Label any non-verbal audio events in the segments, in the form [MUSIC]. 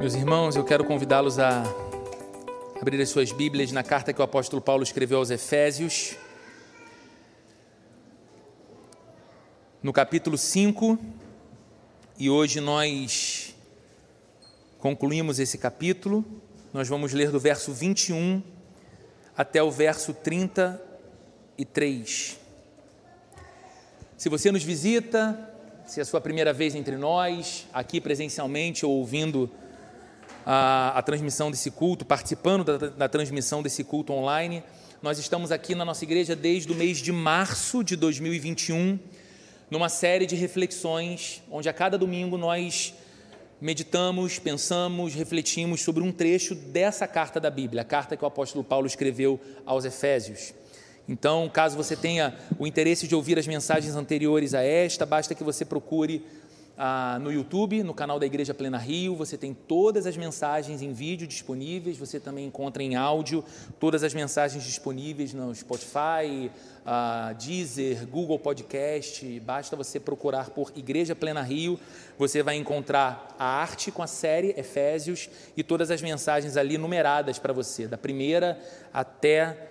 Meus irmãos, eu quero convidá-los a abrir as suas Bíblias na carta que o apóstolo Paulo escreveu aos Efésios, no capítulo 5, e hoje nós concluímos esse capítulo. Nós vamos ler do verso 21 até o verso 33. Se você nos visita, se é a sua primeira vez entre nós, aqui presencialmente ou ouvindo a, a transmissão desse culto, participando da, da transmissão desse culto online. Nós estamos aqui na nossa igreja desde o mês de março de 2021, numa série de reflexões, onde a cada domingo nós meditamos, pensamos, refletimos sobre um trecho dessa carta da Bíblia, a carta que o apóstolo Paulo escreveu aos Efésios. Então, caso você tenha o interesse de ouvir as mensagens anteriores a esta, basta que você procure ah, no YouTube, no canal da Igreja Plena Rio, você tem todas as mensagens em vídeo disponíveis, você também encontra em áudio todas as mensagens disponíveis no Spotify, ah, Deezer, Google Podcast. Basta você procurar por Igreja Plena Rio, você vai encontrar a arte com a série Efésios e todas as mensagens ali numeradas para você, da primeira até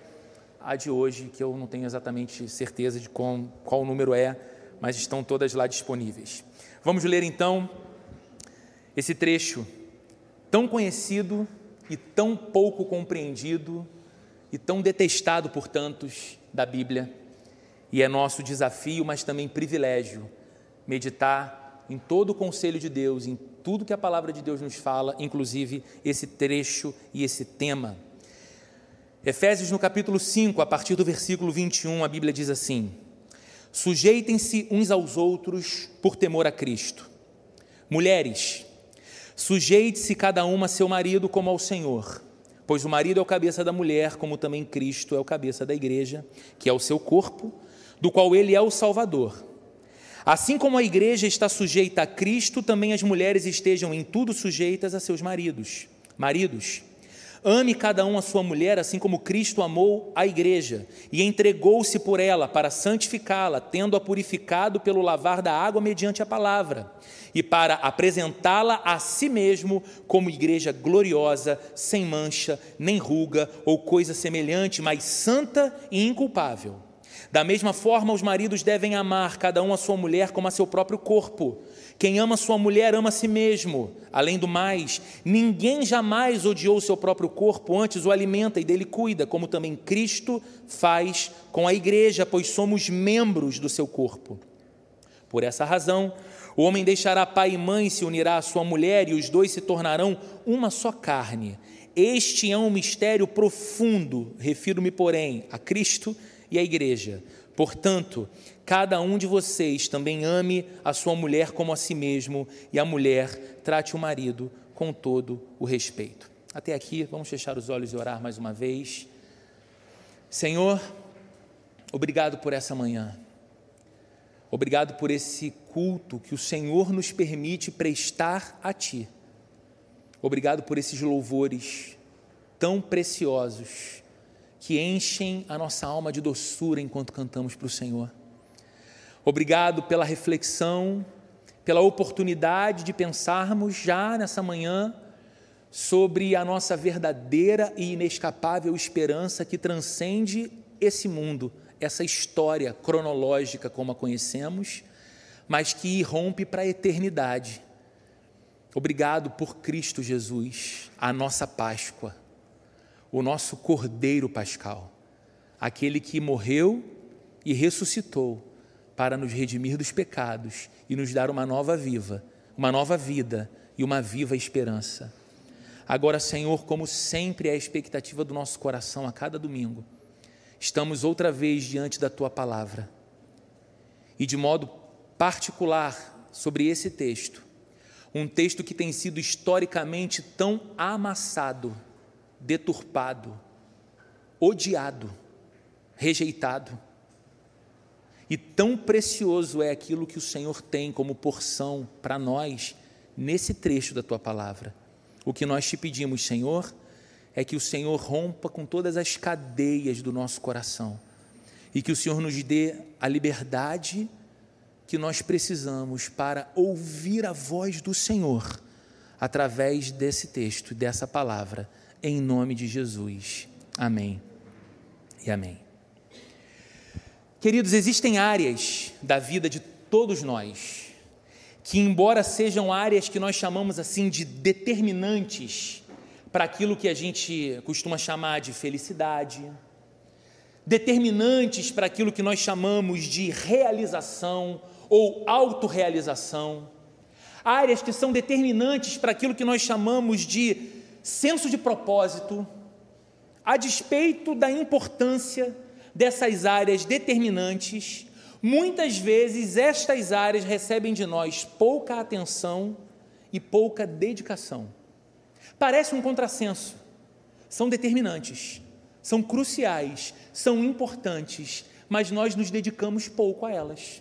a de hoje, que eu não tenho exatamente certeza de qual, qual número é, mas estão todas lá disponíveis. Vamos ler então esse trecho tão conhecido e tão pouco compreendido e tão detestado por tantos da Bíblia. E é nosso desafio, mas também privilégio, meditar em todo o conselho de Deus, em tudo que a palavra de Deus nos fala, inclusive esse trecho e esse tema. Efésios no capítulo 5, a partir do versículo 21, a Bíblia diz assim: Sujeitem-se uns aos outros por temor a Cristo. Mulheres, sujeite-se cada uma a seu marido como ao Senhor, pois o marido é o cabeça da mulher, como também Cristo é o cabeça da igreja, que é o seu corpo, do qual ele é o Salvador. Assim como a igreja está sujeita a Cristo, também as mulheres estejam em tudo sujeitas a seus maridos. Maridos, Ame cada um a sua mulher, assim como Cristo amou a igreja e entregou-se por ela para santificá-la, tendo-a purificado pelo lavar da água mediante a palavra, e para apresentá-la a si mesmo como igreja gloriosa, sem mancha, nem ruga ou coisa semelhante, mas santa e inculpável. Da mesma forma, os maridos devem amar cada um a sua mulher como a seu próprio corpo. Quem ama sua mulher ama a si mesmo. Além do mais, ninguém jamais odiou seu próprio corpo, antes o alimenta e dele cuida, como também Cristo faz com a igreja, pois somos membros do seu corpo. Por essa razão, o homem deixará pai e mãe, se unirá à sua mulher, e os dois se tornarão uma só carne. Este é um mistério profundo, refiro-me, porém, a Cristo e à igreja. Portanto, cada um de vocês também ame a sua mulher como a si mesmo, e a mulher trate o marido com todo o respeito. Até aqui, vamos fechar os olhos e orar mais uma vez. Senhor, obrigado por essa manhã. Obrigado por esse culto que o Senhor nos permite prestar a Ti. Obrigado por esses louvores tão preciosos que enchem a nossa alma de doçura enquanto cantamos para o Senhor. Obrigado pela reflexão, pela oportunidade de pensarmos já nessa manhã sobre a nossa verdadeira e inescapável esperança que transcende esse mundo, essa história cronológica como a conhecemos, mas que irrompe para a eternidade. Obrigado por Cristo Jesus, a nossa Páscoa o nosso Cordeiro Pascal, aquele que morreu e ressuscitou para nos redimir dos pecados e nos dar uma nova viva, uma nova vida e uma viva esperança. Agora, Senhor, como sempre é a expectativa do nosso coração a cada domingo, estamos outra vez diante da tua palavra. E de modo particular sobre esse texto, um texto que tem sido historicamente tão amassado deturpado, odiado, rejeitado. E tão precioso é aquilo que o Senhor tem como porção para nós nesse trecho da tua palavra. O que nós te pedimos, Senhor, é que o Senhor rompa com todas as cadeias do nosso coração e que o Senhor nos dê a liberdade que nós precisamos para ouvir a voz do Senhor através desse texto, dessa palavra, em nome de Jesus. Amém e amém. Queridos, existem áreas da vida de todos nós que, embora sejam áreas que nós chamamos assim de determinantes para aquilo que a gente costuma chamar de felicidade, determinantes para aquilo que nós chamamos de realização ou autorrealização, áreas que são determinantes para aquilo que nós chamamos de senso de propósito, a despeito da importância dessas áreas determinantes, Muitas vezes estas áreas recebem de nós pouca atenção e pouca dedicação. Parece um contrassenso. São determinantes, são cruciais, são importantes, mas nós nos dedicamos pouco a elas.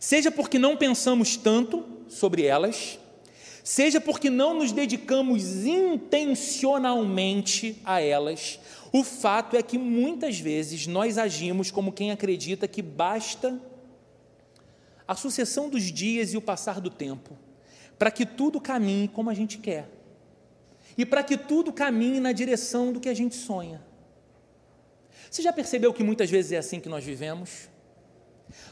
Seja porque não pensamos tanto sobre elas, seja porque não nos dedicamos intencionalmente a elas, o fato é que muitas vezes nós agimos como quem acredita que basta a sucessão dos dias e o passar do tempo para que tudo caminhe como a gente quer e para que tudo caminhe na direção do que a gente sonha. Você já percebeu que muitas vezes é assim que nós vivemos?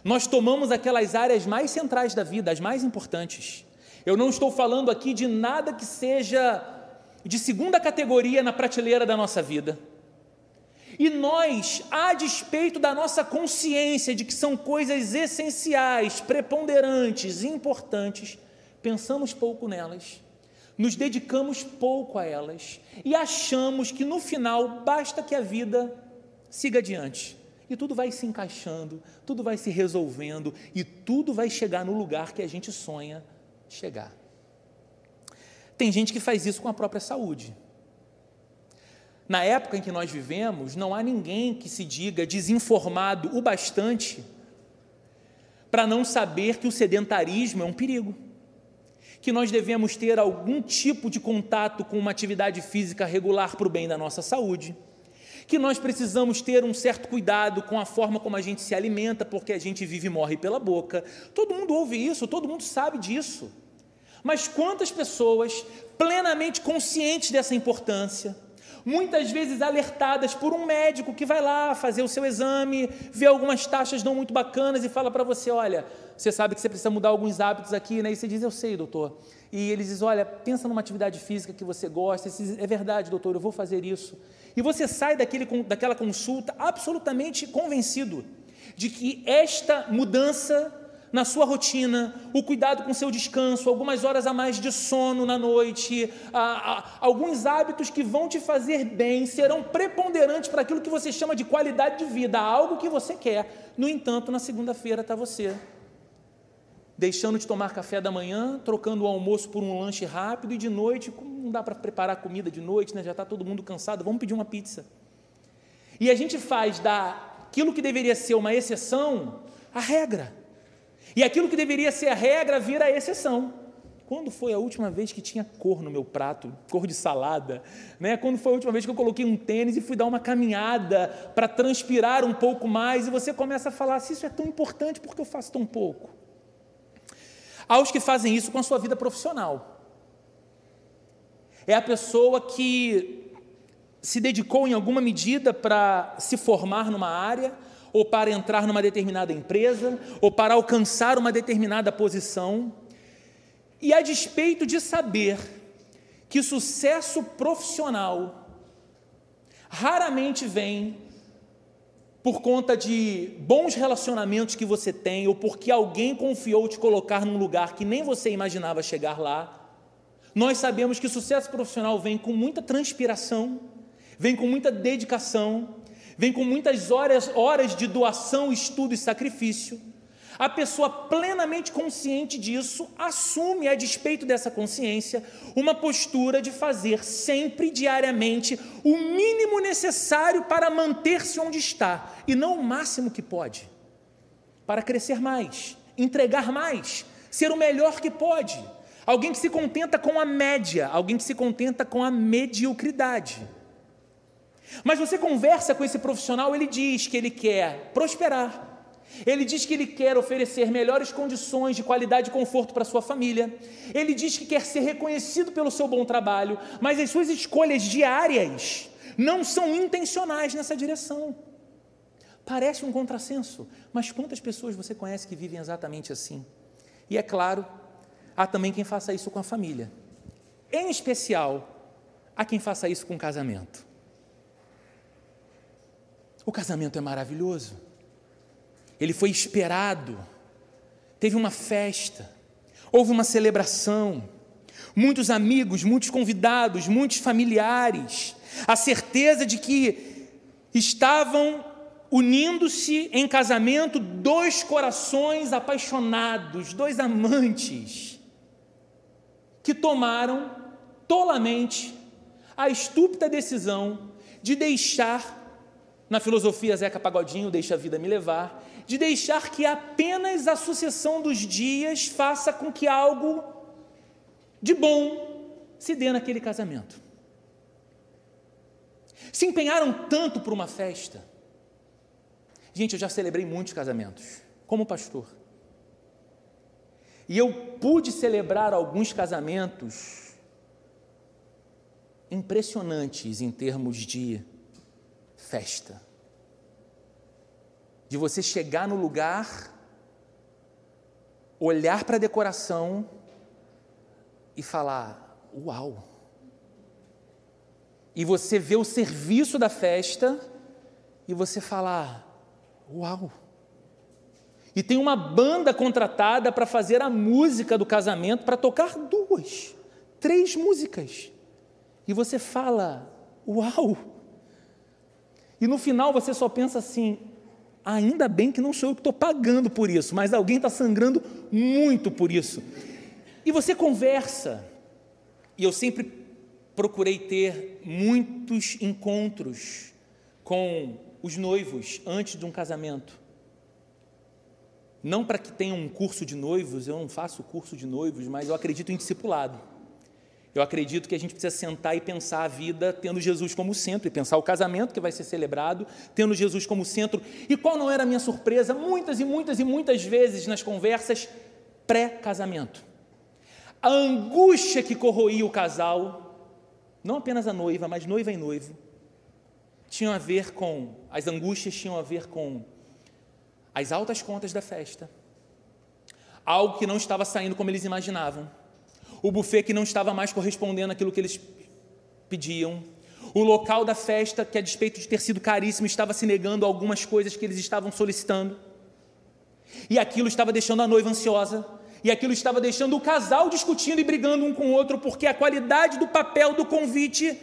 Nós tomamos aquelas áreas mais centrais da vida, as mais importantes. Eu não estou falando aqui de nada que seja de segunda categoria na prateleira da nossa vida. E nós, a despeito da nossa consciência de que são coisas essenciais, preponderantes, importantes, pensamos pouco nelas, nos dedicamos pouco a elas e achamos que no final basta que a vida siga adiante. E tudo vai se encaixando, tudo vai se resolvendo e tudo vai chegar no lugar que a gente sonha chegar. Tem gente que faz isso com a própria saúde. Na época em que nós vivemos, não há ninguém que se diga desinformado o bastante para não saber que o sedentarismo é um perigo, que nós devemos ter algum tipo de contato com uma atividade física regular para o bem da nossa saúde, que nós precisamos ter um certo cuidado com a forma como a gente se alimenta, porque a gente vive e morre pela boca. Todo mundo ouve isso, todo mundo sabe disso. Mas quantas pessoas plenamente conscientes dessa importância, muitas vezes alertadas por um médico que vai lá fazer o seu exame, vê algumas taxas não muito bacanas e fala para você: olha, você sabe que você precisa mudar alguns hábitos aqui, né? E você diz: eu sei, doutor. E ele diz: olha, pensa numa atividade física que você gosta. Diz, é verdade, doutor, eu vou fazer isso. E você sai daquele, daquela consulta absolutamente convencido de que esta mudança na sua rotina, o cuidado com seu descanso, algumas horas a mais de sono na noite, a, a, alguns hábitos que vão te fazer bem serão preponderantes para aquilo que você chama de qualidade de vida, algo que você quer. No entanto, na segunda-feira está você deixando de tomar café da manhã, trocando o almoço por um lanche rápido e de noite, como não dá para preparar comida de noite, né? já está todo mundo cansado, vamos pedir uma pizza. E a gente faz daquilo que deveria ser uma exceção a regra. E aquilo que deveria ser a regra vira a exceção. Quando foi a última vez que tinha cor no meu prato, cor de salada? Né? Quando foi a última vez que eu coloquei um tênis e fui dar uma caminhada para transpirar um pouco mais? E você começa a falar: se isso é tão importante, por que eu faço tão pouco? Há os que fazem isso com a sua vida profissional. É a pessoa que se dedicou em alguma medida para se formar numa área, ou para entrar numa determinada empresa, ou para alcançar uma determinada posição. E a despeito de saber que sucesso profissional raramente vem por conta de bons relacionamentos que você tem ou porque alguém confiou te colocar num lugar que nem você imaginava chegar lá. Nós sabemos que sucesso profissional vem com muita transpiração, vem com muita dedicação, vem com muitas horas, horas de doação, estudo e sacrifício. A pessoa plenamente consciente disso assume, a despeito dessa consciência, uma postura de fazer sempre, diariamente, o mínimo necessário para manter-se onde está e não o máximo que pode, para crescer mais, entregar mais, ser o melhor que pode. Alguém que se contenta com a média, alguém que se contenta com a mediocridade. Mas você conversa com esse profissional, ele diz que ele quer prosperar, Ele diz que ele quer oferecer melhores condições de qualidade e conforto para sua família. Ele diz que quer ser reconhecido pelo seu bom trabalho, mas as suas escolhas diárias não são intencionais nessa direção. Parece um contrassenso, mas quantas pessoas você conhece que vivem exatamente assim? E é claro, há também quem faça isso com a família. Em especial, há quem faça isso com o casamento. O casamento é maravilhoso. Ele foi esperado, teve uma festa, houve uma celebração, muitos amigos, muitos convidados, muitos familiares, a certeza de que estavam unindo-se em casamento dois corações apaixonados, dois amantes, que tomaram tolamente a estúpida decisão de deixar, na filosofia Zeca Pagodinho, deixa a vida me levar, de deixar que apenas a sucessão dos dias faça com que algo de bom se dê naquele casamento. Se empenharam tanto por uma festa. Gente, eu já celebrei muitos casamentos, como pastor. E eu pude celebrar alguns casamentos impressionantes em termos de festa de você chegar no lugar, olhar para a decoração e falar: Uau! E você vê o serviço da festa e você falar: Uau! E tem uma banda contratada para fazer a música do casamento, para tocar duas, três músicas. E você fala: Uau! E no final você só pensa assim: Ainda bem que não sou eu que estou pagando por isso, mas alguém está sangrando muito por isso. E você conversa, e eu sempre procurei ter muitos encontros com os noivos antes de um casamento. Não para que tenham um curso de noivos, eu não faço curso de noivos, mas eu acredito em discipulado. Eu acredito que a gente precisa sentar e pensar a vida tendo Jesus como centro, e pensar o casamento que vai ser celebrado, tendo Jesus como centro. E qual não era a minha surpresa? Muitas e muitas e muitas vezes nas conversas pré-casamento. A angústia que corroía o casal, não apenas a noiva, mas noiva e noivo, tinham a ver com, as angústias tinham a ver com as altas contas da festa, algo que não estava saindo como eles imaginavam o buffet que não estava mais correspondendo àquilo que eles pediam, o local da festa que, a despeito de ter sido caríssimo, estava se negando a algumas coisas que eles estavam solicitando, e aquilo estava deixando a noiva ansiosa, e aquilo estava deixando o casal discutindo e brigando um com o outro, porque a qualidade do papel do convite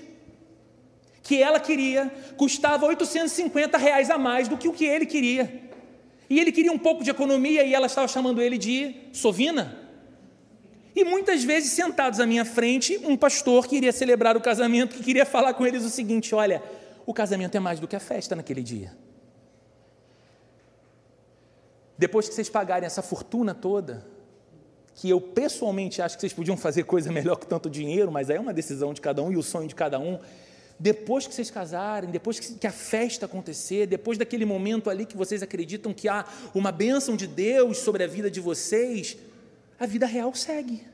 que ela queria custava 850 reais a mais do que o que ele queria. E ele queria um pouco de economia e ela estava chamando ele de sovina. E muitas vezes, sentados à minha frente, um pastor que iria celebrar o casamento, que queria falar com eles o seguinte: olha, o casamento é mais do que a festa naquele dia. Depois que vocês pagarem essa fortuna toda, que eu pessoalmente acho que vocês podiam fazer coisa melhor que tanto dinheiro, mas aí é uma decisão de cada um e o sonho de cada um. Depois que vocês casarem, depois que a festa acontecer, depois daquele momento ali que vocês acreditam que há uma bênção de Deus sobre a vida de vocês, a vida real segue.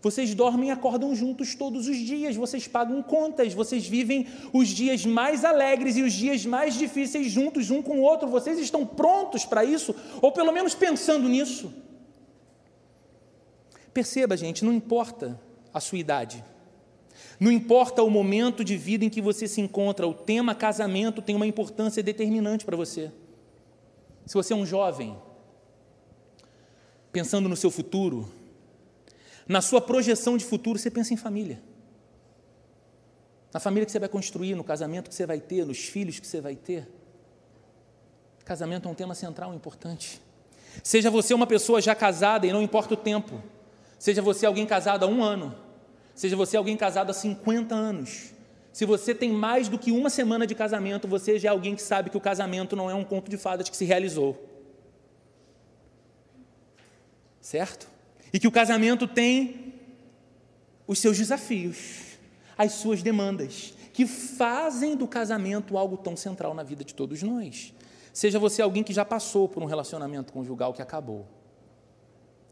Vocês dormem e acordam juntos todos os dias, vocês pagam contas, vocês vivem os dias mais alegres e os dias mais difíceis juntos, um com o outro. Vocês estão prontos para isso, ou pelo menos pensando nisso. Perceba, gente, não importa a sua idade, não importa o momento de vida em que você se encontra, o tema casamento tem uma importância determinante para você. Se você é um jovem, pensando no seu futuro, na sua projeção de futuro, você pensa em família. Na família que você vai construir, no casamento que você vai ter, nos filhos que você vai ter. Casamento é um tema central importante. Seja você uma pessoa já casada e não importa o tempo. Seja você alguém casado há um ano. Seja você alguém casado há 50 anos. Se você tem mais do que uma semana de casamento, você já é alguém que sabe que o casamento não é um conto de fadas que se realizou certo? E que o casamento tem os seus desafios, as suas demandas, que fazem do casamento algo tão central na vida de todos nós. Seja você alguém que já passou por um relacionamento conjugal que acabou.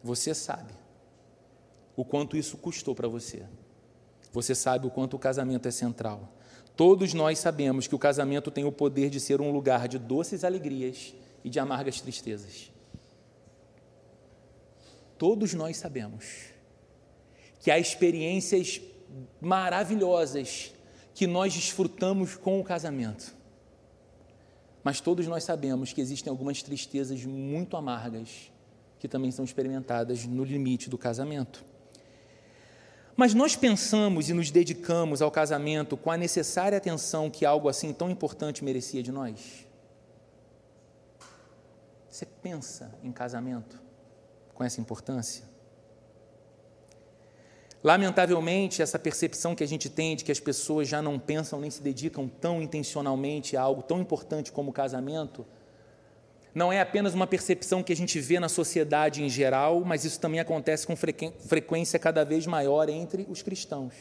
Você sabe o quanto isso custou para você. Você sabe o quanto o casamento é central. Todos nós sabemos que o casamento tem o poder de ser um lugar de doces alegrias e de amargas tristezas. Todos nós sabemos que há experiências maravilhosas que nós desfrutamos com o casamento. Mas todos nós sabemos que existem algumas tristezas muito amargas que também são experimentadas no limite do casamento. Mas nós pensamos e nos dedicamos ao casamento com a necessária atenção que algo assim tão importante merecia de nós? Você pensa em casamento com essa importância? Lamentavelmente, essa percepção que a gente tem de que as pessoas já não pensam nem se dedicam tão intencionalmente a algo tão importante como o casamento, não é apenas uma percepção que a gente vê na sociedade em geral, mas isso também acontece com frequência cada vez maior entre os cristãos.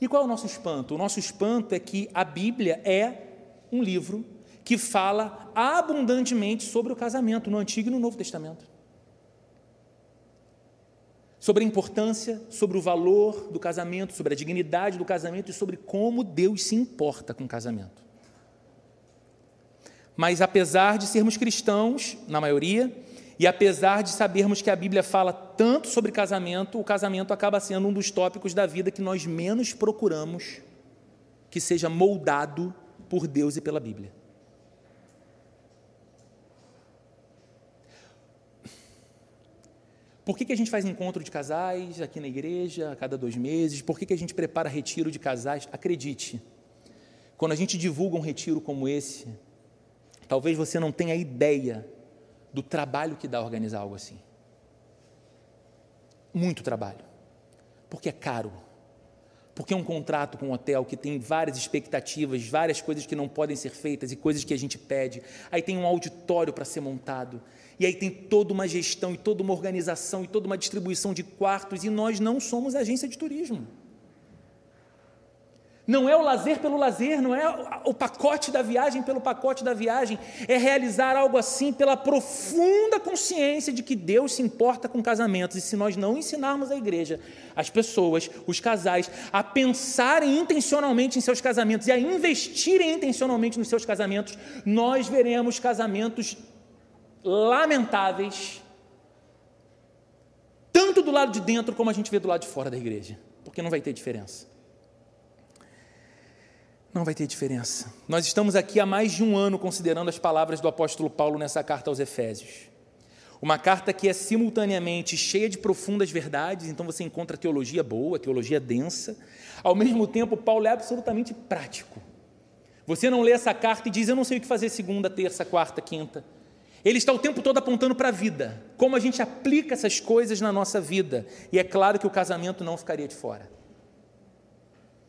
E qual é o nosso espanto? O nosso espanto é que a Bíblia é um livro que fala abundantemente sobre o casamento no Antigo e no Novo Testamento sobre a importância, sobre o valor do casamento, sobre a dignidade do casamento e sobre como Deus se importa com o casamento. Mas apesar de sermos cristãos, na maioria, e apesar de sabermos que a Bíblia fala tanto sobre casamento, o casamento acaba sendo um dos tópicos da vida que nós menos procuramos que seja moldado por Deus e pela Bíblia. Por que, que a gente faz encontro de casais aqui na igreja a cada dois meses? Por que, que a gente prepara retiro de casais? Acredite, quando a gente divulga um retiro como esse, talvez você não tenha ideia do trabalho que dá organizar algo assim. Muito trabalho. Porque é caro. Porque é um contrato com um hotel que tem várias expectativas, várias coisas que não podem ser feitas e coisas que a gente pede. Aí tem um auditório para ser montado e aí tem toda uma gestão e toda uma organização e toda uma distribuição de quartos, e nós não somos agência de turismo. Não é o lazer pelo lazer, não é o pacote da viagem pelo pacote da viagem, é realizar algo assim pela profunda consciência de que Deus se importa com casamentos. E se nós não ensinarmos a igreja, as pessoas, os casais, a pensarem intencionalmente em seus casamentos e a investirem intencionalmente nos seus casamentos, nós veremos casamentos lamentáveis, tanto do lado de dentro como a gente vê do lado de fora da igreja, porque não vai ter diferença. Não vai ter diferença. Nós estamos aqui há mais de um ano considerando as palavras do apóstolo Paulo nessa carta aos Efésios. Uma carta que é simultaneamente cheia de profundas verdades, então você encontra teologia boa, teologia densa. Ao mesmo tempo, Paulo é absolutamente prático. Você não lê essa carta e diz: Eu não sei o que fazer segunda, terça, quarta, quinta. Ele está o tempo todo apontando para a vida, como a gente aplica essas coisas na nossa vida. E é claro que o casamento não ficaria de fora.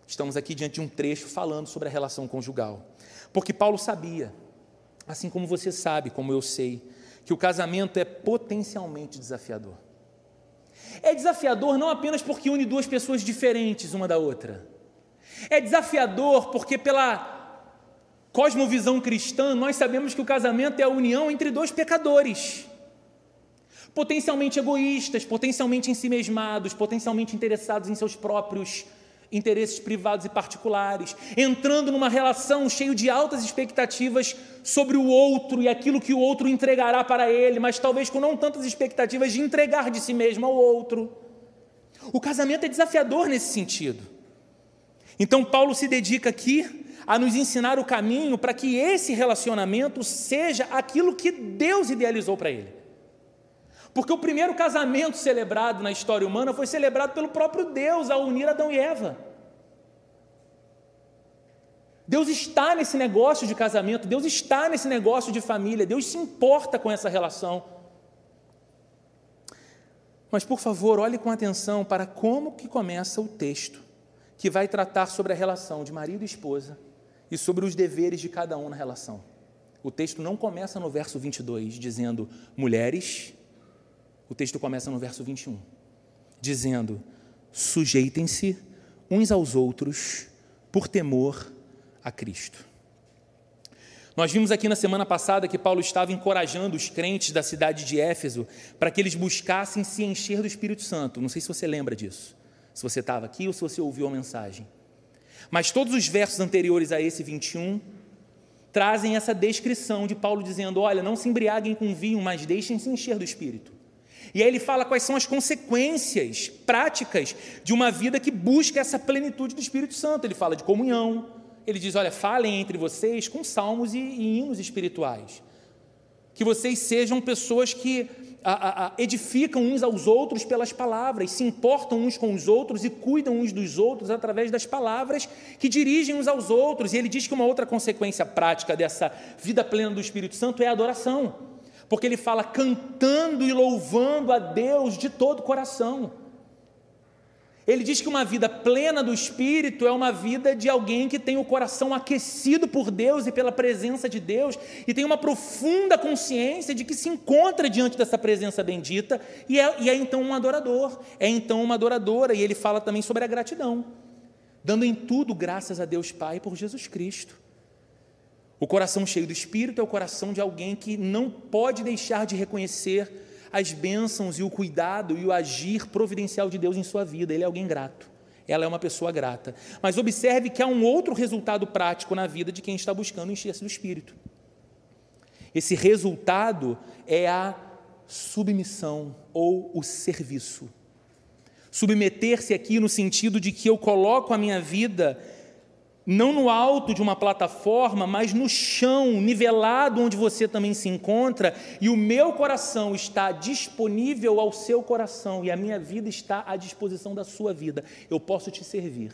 Estamos aqui diante de um trecho falando sobre a relação conjugal. Porque Paulo sabia, assim como você sabe, como eu sei, que o casamento é potencialmente desafiador. É desafiador não apenas porque une duas pessoas diferentes uma da outra. É desafiador porque, pela cosmovisão cristã, nós sabemos que o casamento é a união entre dois pecadores, potencialmente egoístas, potencialmente ensimesmados, potencialmente interessados em seus próprios interesses privados e particulares, entrando numa relação cheio de altas expectativas sobre o outro e aquilo que o outro entregará para ele, mas talvez com não tantas expectativas de entregar de si mesmo ao outro. O casamento é desafiador nesse sentido. Então, Paulo se dedica aqui a nos ensinar o caminho para que esse relacionamento seja aquilo que Deus idealizou para ele. Porque o primeiro casamento celebrado na história humana foi celebrado pelo próprio Deus ao unir Adão e Eva. Deus está nesse negócio de casamento, Deus está nesse negócio de família, Deus se importa com essa relação. Mas por favor, olhe com atenção para como que começa o texto que vai tratar sobre a relação de marido e esposa e sobre os deveres de cada um na relação. O texto não começa no verso 22 dizendo mulheres, o texto começa no verso 21, dizendo: sujeitem-se uns aos outros por temor a Cristo. Nós vimos aqui na semana passada que Paulo estava encorajando os crentes da cidade de Éfeso para que eles buscassem se encher do Espírito Santo. Não sei se você lembra disso, se você estava aqui ou se você ouviu a mensagem. Mas todos os versos anteriores a esse 21 trazem essa descrição de Paulo dizendo: Olha, não se embriaguem com vinho, mas deixem se encher do Espírito. E aí ele fala quais são as consequências práticas de uma vida que busca essa plenitude do Espírito Santo. Ele fala de comunhão, ele diz: olha, falem entre vocês com salmos e, e hinos espirituais. Que vocês sejam pessoas que a, a, edificam uns aos outros pelas palavras, se importam uns com os outros e cuidam uns dos outros através das palavras que dirigem uns aos outros. E ele diz que uma outra consequência prática dessa vida plena do Espírito Santo é a adoração, porque ele fala cantando e louvando a Deus de todo o coração. Ele diz que uma vida plena do Espírito é uma vida de alguém que tem o coração aquecido por Deus e pela presença de Deus e tem uma profunda consciência de que se encontra diante dessa presença bendita e é, e é então um adorador, é então uma adoradora. E ele fala também sobre a gratidão, dando em tudo graças a Deus Pai por Jesus Cristo. O coração cheio do Espírito é o coração de alguém que não pode deixar de reconhecer as bênçãos e o cuidado e o agir providencial de Deus em sua vida. Ele é alguém grato. Ela é uma pessoa grata. Mas observe que há um outro resultado prático na vida de quem está buscando encher-se do Espírito. Esse resultado é a submissão ou o serviço. Submeter-se aqui no sentido de que eu coloco a minha vida não no alto de uma plataforma, mas no chão, nivelado onde você também se encontra, e o meu coração está disponível ao seu coração, e a minha vida está à disposição da sua vida. Eu posso te servir.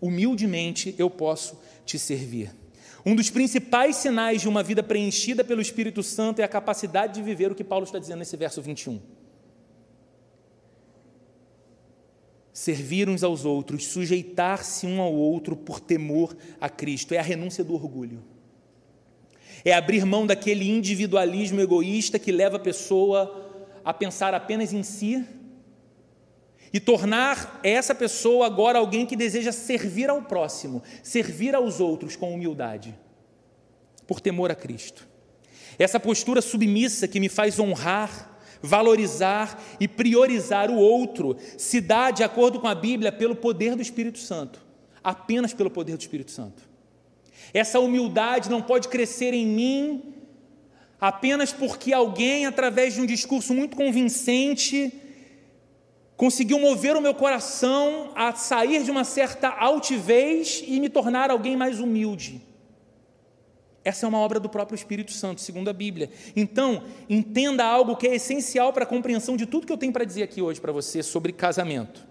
Humildemente eu posso te servir. Um dos principais sinais de uma vida preenchida pelo Espírito Santo é a capacidade de viver o que Paulo está dizendo nesse verso 21. Servir uns aos outros, sujeitar-se um ao outro por temor a Cristo. É a renúncia do orgulho. É abrir mão daquele individualismo egoísta que leva a pessoa a pensar apenas em si e tornar essa pessoa agora alguém que deseja servir ao próximo, servir aos outros com humildade, por temor a Cristo. Essa postura submissa que me faz honrar valorizar e priorizar o outro se dá, de acordo com a Bíblia, pelo poder do Espírito Santo, apenas pelo poder do Espírito Santo. Essa humildade não pode crescer em mim apenas porque alguém, através de um discurso muito convincente, conseguiu mover o meu coração a sair de uma certa altivez e me tornar alguém mais humilde. Essa é uma obra do próprio Espírito Santo, segundo a Bíblia. Então, entenda algo que é essencial para a compreensão de tudo que eu tenho para dizer aqui hoje para você sobre casamento.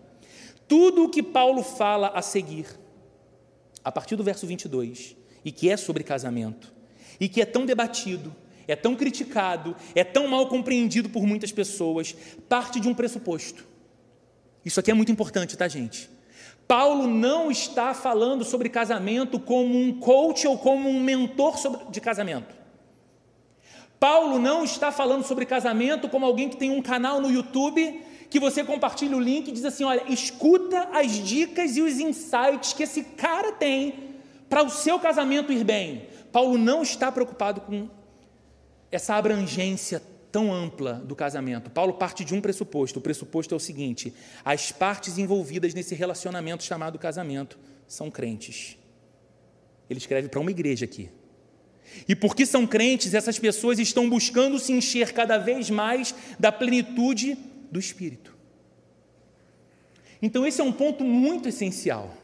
Tudo o que Paulo fala a seguir, a partir do verso 22, e que é sobre casamento, e que é tão debatido, é tão criticado, é tão mal compreendido por muitas pessoas, parte de um pressuposto. Isso aqui é muito importante, tá, gente? Paulo não está falando sobre casamento como um coach ou como um mentor de casamento. Paulo não está falando sobre casamento como alguém que tem um canal no YouTube que você compartilha o link e diz assim: olha, escuta as dicas e os insights que esse cara tem para o seu casamento ir bem. Paulo não está preocupado com essa abrangência tão ampla do casamento. Paulo parte de um pressuposto. O pressuposto é o seguinte: as partes envolvidas nesse relacionamento chamado casamento são crentes. Ele escreve para uma igreja aqui. E porque são crentes, essas pessoas estão buscando se encher cada vez mais da plenitude do Espírito. Então, esse é um ponto muito essencial.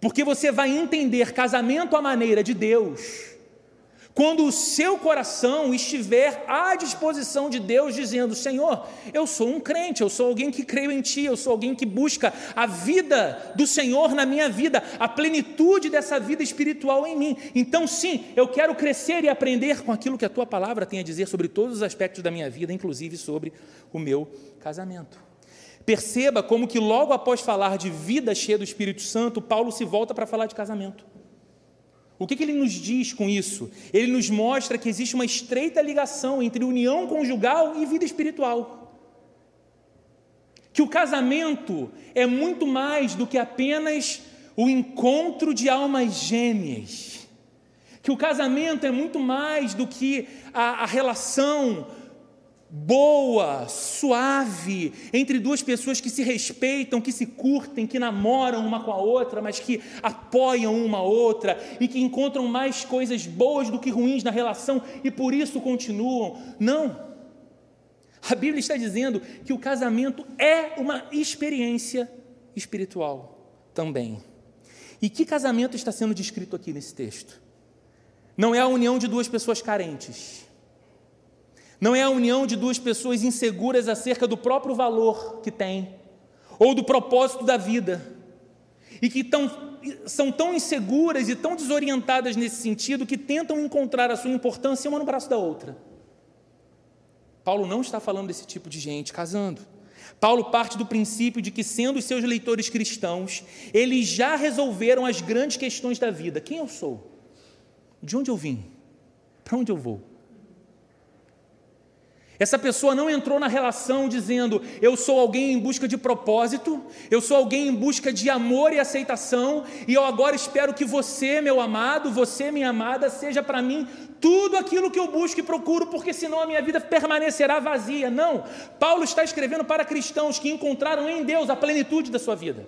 Porque você vai entender casamento à maneira de Deus quando o seu coração estiver à disposição de Deus, dizendo: Senhor, eu sou um crente, eu sou alguém que creio em Ti, eu sou alguém que busca a vida do Senhor na minha vida, a plenitude dessa vida espiritual em mim. Então, sim, eu quero crescer e aprender com aquilo que a Tua palavra tem a dizer sobre todos os aspectos da minha vida, inclusive sobre o meu casamento. Perceba como que logo após falar de vida cheia do Espírito Santo, Paulo se volta para falar de casamento. O que, que, ele nos diz com isso? Ele nos mostra que existe uma estreita ligação entre união conjugal e vida espiritual. Que o casamento é muito mais do que apenas o encontro de almas gêmeas. que o casamento é muito mais do que a, a relação boa, suave, entre duas pessoas que se respeitam, que se curtem, que namoram uma com a outra, mas que apoiam uma outra e que encontram mais coisas boas do que ruins na relação e por isso continuam. Não. A Bíblia está dizendo que o casamento é uma experiência espiritual também. E que casamento está sendo descrito aqui nesse texto? Não é a união de duas pessoas carentes. Não é a união de duas pessoas inseguras acerca do próprio valor que têm, ou do propósito da vida, e que tão, são tão inseguras e tão desorientadas nesse sentido que tentam encontrar a sua importância uma no braço da outra. Paulo não está falando desse tipo de gente casando. Paulo parte do princípio de que, sendo seus leitores cristãos, eles já resolveram as grandes questões da vida: quem eu sou? De onde eu vim? Para onde eu vou? Essa pessoa não entrou na relação dizendo: eu sou alguém em busca de propósito, eu sou alguém em busca de amor e aceitação, e eu agora espero que você, meu amado, você, minha amada, seja para mim tudo aquilo que eu busco e procuro, porque senão a minha vida permanecerá vazia. Não. Paulo está escrevendo para cristãos que encontraram em Deus a plenitude da sua vida.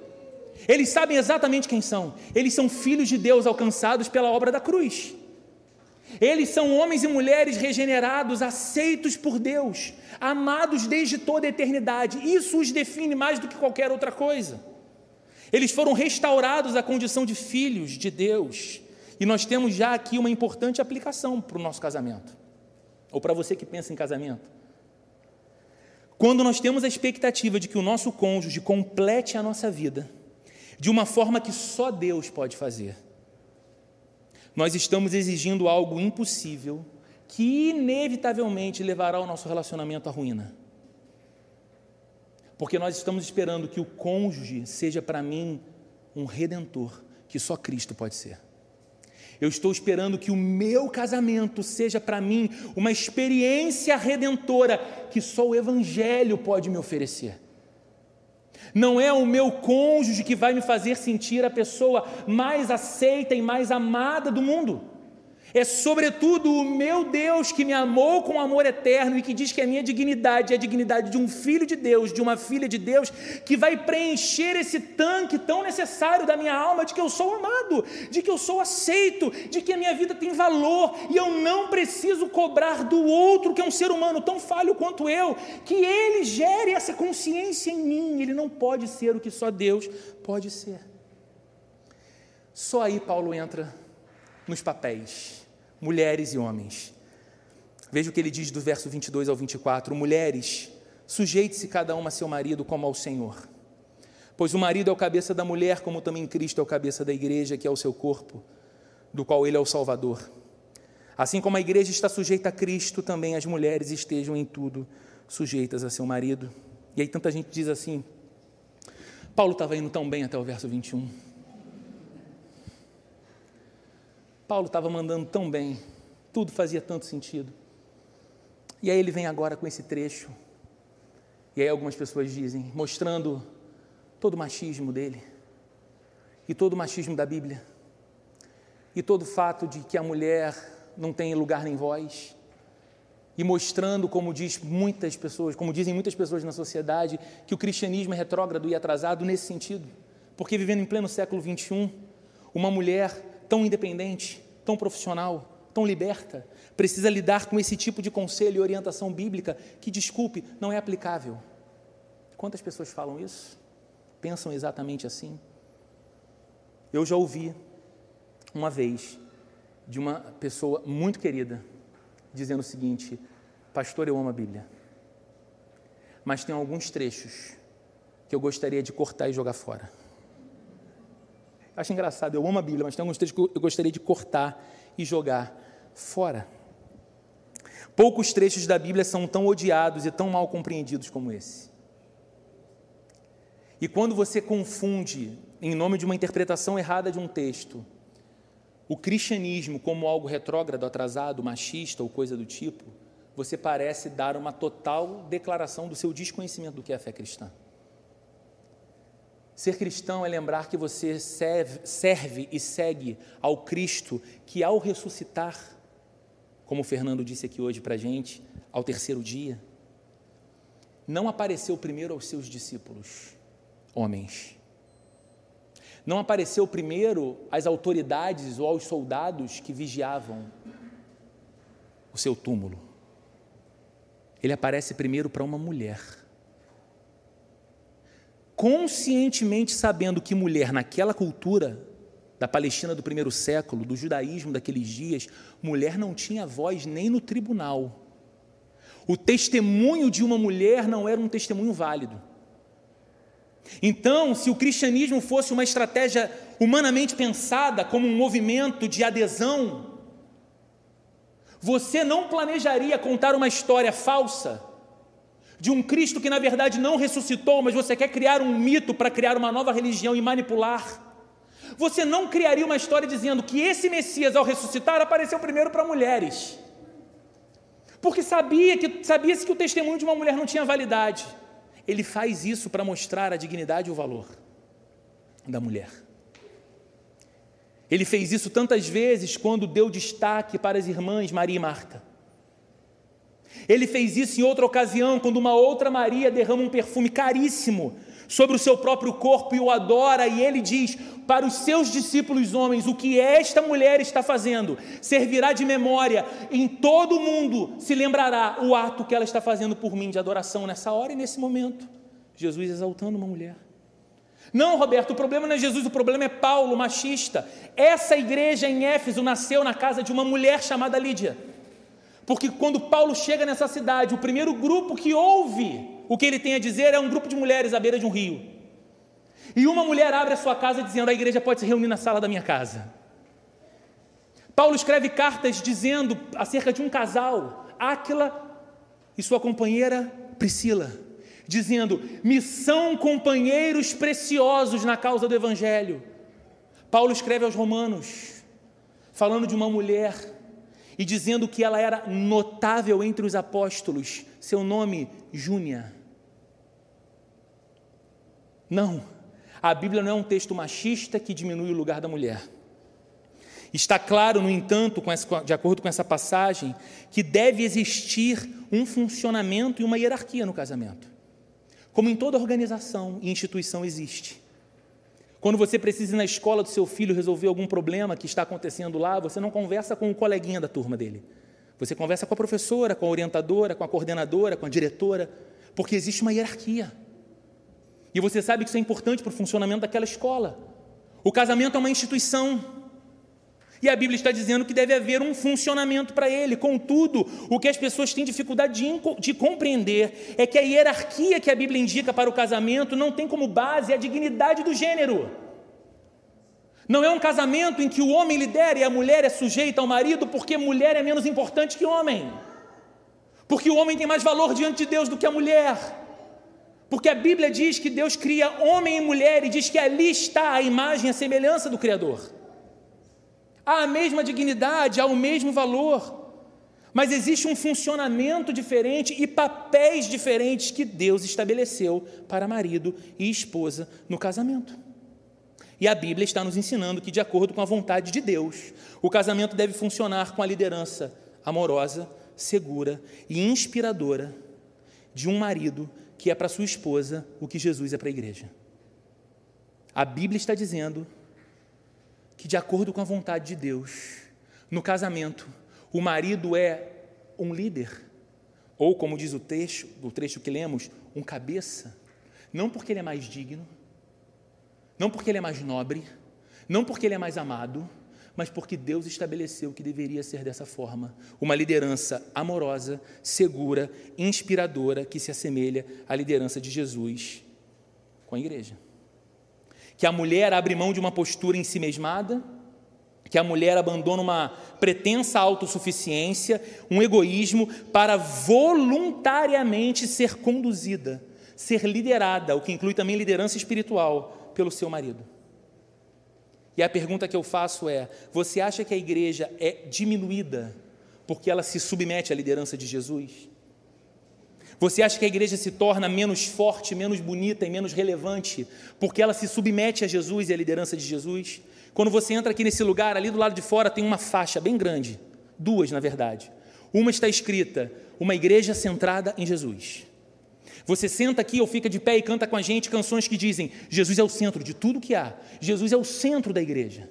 Eles sabem exatamente quem são. Eles são filhos de Deus alcançados pela obra da cruz. Eles são homens e mulheres regenerados, aceitos por Deus, amados desde toda a eternidade. Isso os define mais do que qualquer outra coisa. Eles foram restaurados à condição de filhos de Deus. E nós temos já aqui uma importante aplicação para o nosso casamento, ou para você que pensa em casamento. Quando nós temos a expectativa de que o nosso cônjuge complete a nossa vida de uma forma que só Deus pode fazer nós estamos exigindo algo impossível que inevitavelmente levará o nosso relacionamento à ruína. Porque nós estamos esperando que o cônjuge seja para mim um redentor, que só Cristo pode ser. Eu estou esperando que o meu casamento seja para mim uma experiência redentora que só o Evangelho pode me oferecer. Não é o meu cônjuge que vai me fazer sentir a pessoa mais aceita e mais amada do mundo. É sobretudo o meu Deus que me amou com amor eterno e que diz que a minha dignidade é a dignidade de um filho de Deus, de uma filha de Deus, que vai preencher esse tanque tão necessário da minha alma de que eu sou amado, de que eu sou aceito, de que a minha vida tem valor e eu não preciso cobrar do outro, que é um ser humano tão falho quanto eu, que ele gere essa consciência em mim. Ele não pode ser o que só Deus pode ser. Só aí Paulo entra nos papéis mulheres e homens. Veja o que ele diz do verso 22 ao 24: Mulheres, sujeite-se cada uma a seu marido como ao Senhor. Pois o marido é o cabeça da mulher, como também Cristo é o cabeça da igreja, que é o seu corpo, do qual ele é o Salvador. Assim como a igreja está sujeita a Cristo, também as mulheres estejam em tudo sujeitas a seu marido. E aí tanta gente diz assim: Paulo estava indo tão bem até o verso 21. Paulo estava mandando tão bem, tudo fazia tanto sentido. E aí ele vem agora com esse trecho, e aí algumas pessoas dizem, mostrando todo o machismo dele, e todo o machismo da Bíblia, e todo o fato de que a mulher não tem lugar nem voz, e mostrando, como diz muitas pessoas, como dizem muitas pessoas na sociedade, que o cristianismo é retrógrado e atrasado nesse sentido, porque vivendo em pleno século 21, uma mulher tão independente, tão profissional, tão liberta, precisa lidar com esse tipo de conselho e orientação bíblica que, desculpe, não é aplicável. Quantas pessoas falam isso? Pensam exatamente assim? Eu já ouvi uma vez de uma pessoa muito querida dizendo o seguinte: Pastor, eu amo a Bíblia, mas tem alguns trechos que eu gostaria de cortar e jogar fora. Acho engraçado, eu amo a Bíblia, mas tem alguns textos que eu gostaria de cortar e jogar fora. Poucos trechos da Bíblia são tão odiados e tão mal compreendidos como esse. E quando você confunde, em nome de uma interpretação errada de um texto, o cristianismo como algo retrógrado, atrasado, machista ou coisa do tipo, você parece dar uma total declaração do seu desconhecimento do que é a fé cristã. Ser cristão é lembrar que você serve, serve e segue ao Cristo que, ao ressuscitar, como o Fernando disse aqui hoje para a gente, ao terceiro dia, não apareceu primeiro aos seus discípulos, homens. Não apareceu primeiro às autoridades ou aos soldados que vigiavam o seu túmulo. Ele aparece primeiro para uma mulher. Conscientemente sabendo que mulher, naquela cultura da Palestina do primeiro século, do judaísmo daqueles dias, mulher não tinha voz nem no tribunal. O testemunho de uma mulher não era um testemunho válido. Então, se o cristianismo fosse uma estratégia humanamente pensada como um movimento de adesão, você não planejaria contar uma história falsa de um Cristo que na verdade não ressuscitou, mas você quer criar um mito para criar uma nova religião e manipular. Você não criaria uma história dizendo que esse Messias, ao ressuscitar, apareceu primeiro para mulheres. Porque sabia que sabia-se que o testemunho de uma mulher não tinha validade. Ele faz isso para mostrar a dignidade e o valor da mulher. Ele fez isso tantas vezes quando deu destaque para as irmãs Maria e Marta. Ele fez isso em outra ocasião, quando uma outra Maria derrama um perfume caríssimo sobre o seu próprio corpo e o adora, e ele diz para os seus discípulos homens: O que esta mulher está fazendo servirá de memória, em todo o mundo se lembrará o ato que ela está fazendo por mim de adoração nessa hora e nesse momento. Jesus exaltando uma mulher. Não, Roberto, o problema não é Jesus, o problema é Paulo, machista. Essa igreja em Éfeso nasceu na casa de uma mulher chamada Lídia. Porque quando Paulo chega nessa cidade, o primeiro grupo que ouve o que ele tem a dizer é um grupo de mulheres à beira de um rio. E uma mulher abre a sua casa dizendo: A igreja pode se reunir na sala da minha casa. Paulo escreve cartas dizendo acerca de um casal, Áquila e sua companheira Priscila dizendo: me são companheiros preciosos na causa do Evangelho. Paulo escreve aos Romanos, falando de uma mulher e dizendo que ela era notável entre os apóstolos, seu nome, Júnia. Não, a Bíblia não é um texto machista que diminui o lugar da mulher. Está claro, no entanto, de acordo com essa passagem, que deve existir um funcionamento e uma hierarquia no casamento como em toda organização e instituição existe. Quando você precisa ir na escola do seu filho resolver algum problema que está acontecendo lá, você não conversa com o coleguinha da turma dele. Você conversa com a professora, com a orientadora, com a coordenadora, com a diretora, porque existe uma hierarquia. E você sabe que isso é importante para o funcionamento daquela escola. O casamento é uma instituição. E a Bíblia está dizendo que deve haver um funcionamento para ele. Contudo, o que as pessoas têm dificuldade de, de, compreender é que a hierarquia que a Bíblia indica para o casamento não tem como base a dignidade do gênero. Não é um casamento em que o homem lidera e a mulher é sujeita ao marido porque mulher é menos importante que homem. Porque o homem tem mais valor diante de Deus do que a mulher. Porque a Bíblia diz que Deus cria homem e mulher e diz que ali está a imagem a semelhança do Criador há a mesma dignidade, há o mesmo valor, mas existe um funcionamento diferente e papéis diferentes que Deus estabeleceu para marido e esposa no casamento. E a Bíblia está nos ensinando que, de acordo com a vontade de Deus, o casamento deve funcionar com a liderança amorosa, segura e inspiradora de um marido que é para sua esposa o que Jesus é para a igreja. A Bíblia está dizendo que, de acordo com a vontade de Deus, no casamento, o marido é um líder, ou como diz o texto, o trecho que lemos, um cabeça, não porque ele é mais digno, não porque ele é mais nobre, não porque ele é mais amado, mas porque Deus estabeleceu que deveria ser dessa forma, uma liderança amorosa, segura, inspiradora, que se assemelha à liderança de Jesus com a igreja que a mulher abre mão de uma postura em si mesmada, que a mulher abandona uma pretensa autossuficiência, um egoísmo, para voluntariamente ser conduzida, ser liderada, o que inclui também liderança espiritual, pelo seu marido. E a pergunta que eu faço é: você acha que a igreja é diminuída porque ela se submete à liderança de Jesus? Você acha que a igreja se torna menos forte, menos bonita e menos relevante porque ela se submete a Jesus e à liderança de Jesus? Quando você entra aqui nesse lugar, ali do lado de fora tem uma faixa bem grande, duas na verdade. Uma está escrita: Uma igreja centrada em Jesus. Você senta aqui ou fica de pé e canta com a gente canções que dizem: Jesus é o centro de tudo que há, Jesus é o centro da igreja.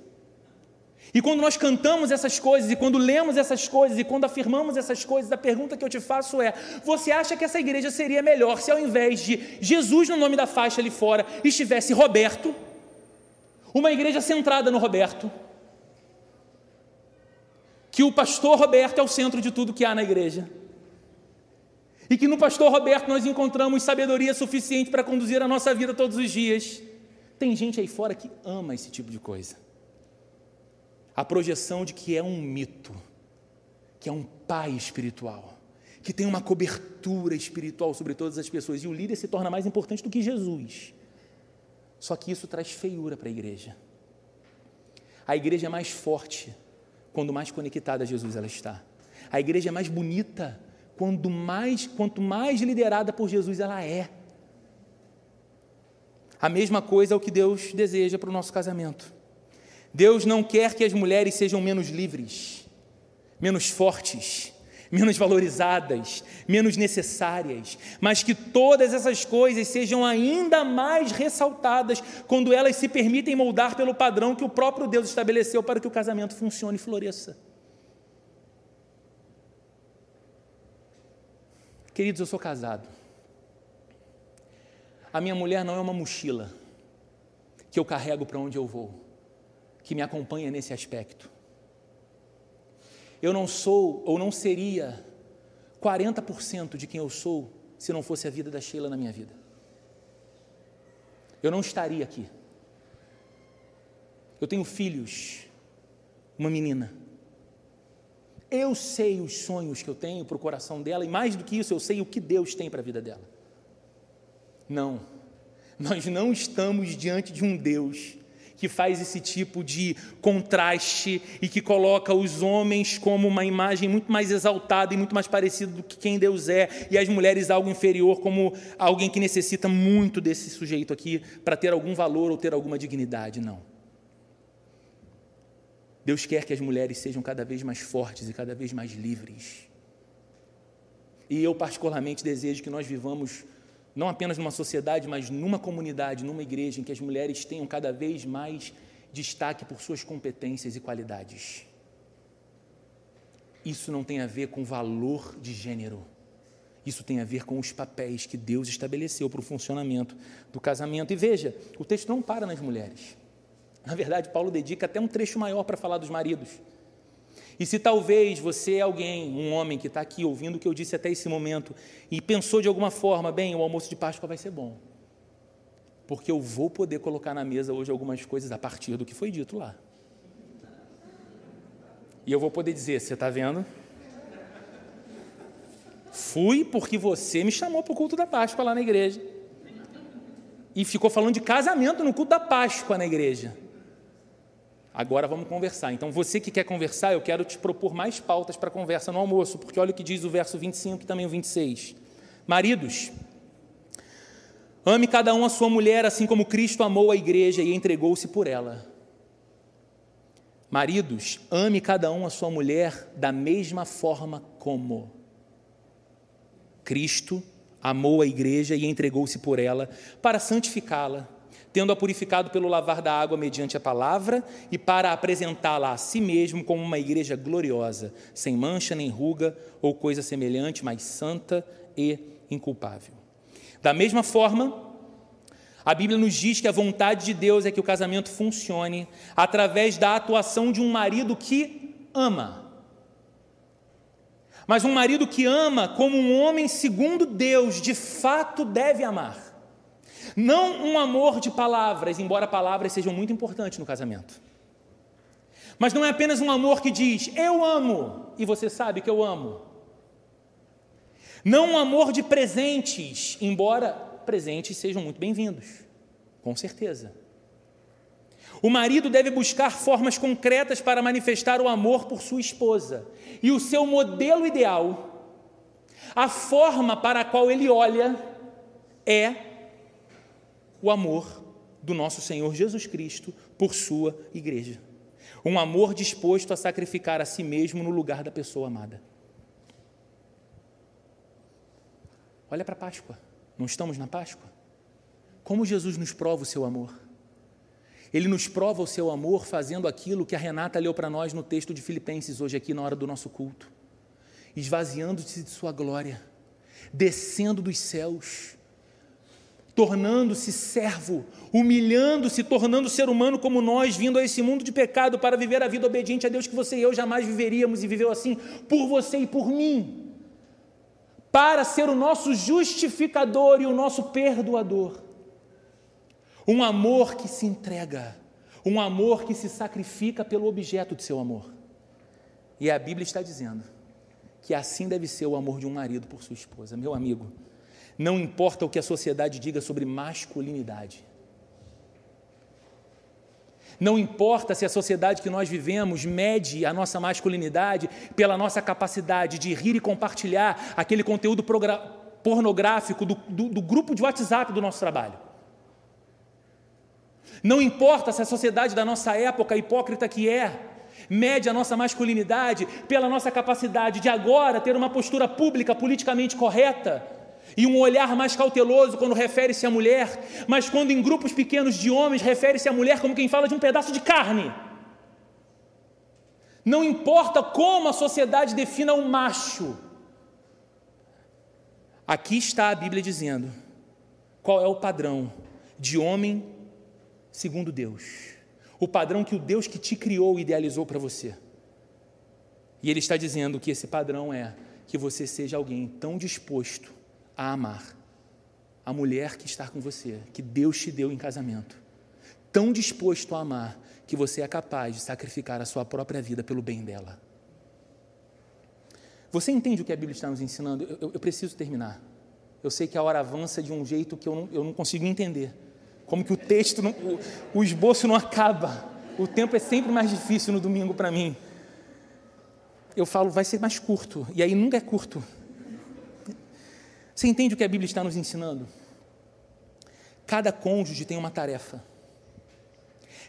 E quando nós cantamos essas coisas, e quando lemos essas coisas, e quando afirmamos essas coisas, a pergunta que eu te faço é: você acha que essa igreja seria melhor se ao invés de Jesus no nome da faixa ali fora estivesse Roberto, uma igreja centrada no Roberto, que o pastor Roberto é o centro de tudo que há na igreja, e que no pastor Roberto nós encontramos sabedoria suficiente para conduzir a nossa vida todos os dias? Tem gente aí fora que ama esse tipo de coisa a projeção de que é um mito, que é um pai espiritual, que tem uma cobertura espiritual sobre todas as pessoas, e o líder se torna mais importante do que Jesus. Só que isso traz feiura para a igreja. A igreja é mais forte quando mais conectada a Jesus ela está. A igreja é mais bonita quando mais, quanto mais liderada por Jesus ela é. A mesma coisa é o que Deus deseja para o nosso casamento. Deus não quer que as mulheres sejam menos livres, menos fortes, menos valorizadas, menos necessárias, mas que todas essas coisas sejam ainda mais ressaltadas quando elas se permitem moldar pelo padrão que o próprio Deus estabeleceu para que o casamento funcione e floresça. Queridos, eu sou casado. A minha mulher não é uma mochila que eu carrego para onde eu vou que me acompanha nesse aspecto. Eu não sou ou não seria 40% de quem eu sou se não fosse a vida da Sheila na minha vida. Eu não estaria aqui. Eu tenho filhos, uma menina. Eu sei os sonhos que eu tenho para o coração dela, e mais do que isso, eu sei o que Deus tem para a vida dela. Não, nós não estamos diante de um Deus que faz esse tipo de contraste e que coloca os homens como uma imagem muito mais exaltada e muito mais parecida do que quem Deus é, e as mulheres algo inferior, como alguém que necessita muito desse sujeito aqui para ter algum valor ou ter alguma dignidade. Não. Deus quer que as mulheres sejam cada vez mais fortes e cada vez mais livres. E eu, particularmente, desejo que nós vivamos não apenas numa sociedade, mas numa comunidade, numa igreja, em que as mulheres tenham cada vez mais destaque por suas competências e qualidades. Isso não tem a ver com valor de gênero. Isso tem a ver com os papéis que Deus estabeleceu para o funcionamento do casamento. E veja, o texto não para nas mulheres. Na verdade, Paulo dedica até um trecho maior para falar dos maridos. E se talvez você é alguém, um homem que está aqui ouvindo o que eu disse até esse momento e pensou de alguma forma, bem, o almoço de Páscoa vai ser bom, porque eu vou poder colocar na mesa hoje algumas coisas a partir do que foi dito lá. E eu vou poder dizer: você está vendo? Fui porque você me chamou para o culto da Páscoa lá na igreja. E ficou falando de casamento no culto da Páscoa na igreja. Agora vamos conversar. Então, você que quer conversar, eu quero te propor mais pautas para conversa no almoço, porque olha o que diz o verso 25 e também o 26. Maridos, ame cada um a sua mulher, assim como Cristo amou a igreja e entregou-se por ela. Maridos, ame cada um a sua mulher da mesma forma como Cristo amou a igreja e entregou-se por ela para santificá-la tendo-a purificado pelo lavar da água mediante a palavra e para apresentá-la a si mesmo como uma igreja gloriosa, sem mancha nem ruga ou coisa semelhante, mas santa e inculpável. Da mesma forma, a Bíblia nos diz que a vontade de Deus é que o casamento funcione através da atuação de um marido que ama. Mas um marido que ama como um homem segundo Deus de fato deve amar. Não um amor de palavras, embora palavras sejam muito importantes no casamento. Mas não é apenas um amor que diz, eu amo, e você sabe que eu amo. Não um amor de presentes, embora presentes sejam muito bem-vindos, com certeza. O marido deve buscar formas concretas para manifestar o amor por sua esposa. E o seu modelo ideal A forma para a qual ele olha é o amor do nosso Senhor Jesus Cristo por sua igreja. Um amor disposto a sacrificar a si mesmo no lugar da pessoa amada. Olha para a Páscoa. Não estamos na Páscoa? Como Jesus nos prova o seu amor? Ele nos prova o seu amor fazendo aquilo que a Renata leu para nós no texto de Filipenses hoje aqui na hora do nosso culto. Esvaziando-se de sua glória, descendo dos céus, tornando-se servo, humilhando-se, tornando ser humano como nós, vindo a esse mundo de pecado para viver a vida obediente a Deus que você e eu jamais viveríamos e viveu assim por você e por mim, para ser o nosso justificador e o nosso perdoador um amor que se entrega, um amor que se sacrifica pelo objeto de seu amor. E a Bíblia está dizendo que assim deve ser o amor de um marido por sua esposa. Meu amigo, não importa o que a sociedade diga sobre masculinidade. Não importa se a sociedade que nós vivemos mede a nossa masculinidade pela nossa capacidade de rir e compartilhar aquele conteúdo pornográfico do, do, do grupo de WhatsApp do nosso trabalho. Não importa se a sociedade da nossa época, hipócrita que é, mede a nossa masculinidade pela nossa capacidade de agora ter uma postura pública politicamente correta e um olhar mais cauteloso quando refere-se à mulher, mas quando em grupos pequenos de homens refere-se à mulher como quem fala de um pedaço de carne. Não importa como a sociedade defina um macho. Aqui está a Bíblia dizendo qual é o padrão de homem segundo Deus. O padrão que o Deus que te criou idealizou para você. E Ele está dizendo que esse padrão é que você seja alguém tão disposto a amar a mulher que está com você, que Deus te deu em casamento. Tão disposto a amar que você é capaz de sacrificar a sua própria vida pelo bem dela. Você entende o que a Bíblia está nos ensinando? Eu, eu, eu preciso terminar. Eu sei que a hora avança de um jeito que eu não, eu não consigo entender. Como que o texto, não, o, o esboço não acaba. O tempo é sempre mais difícil no domingo para mim. Eu falo, vai ser mais curto. E aí nunca é curto. Você entende o que a Bíblia está nos ensinando? Cada cônjuge tem uma tarefa.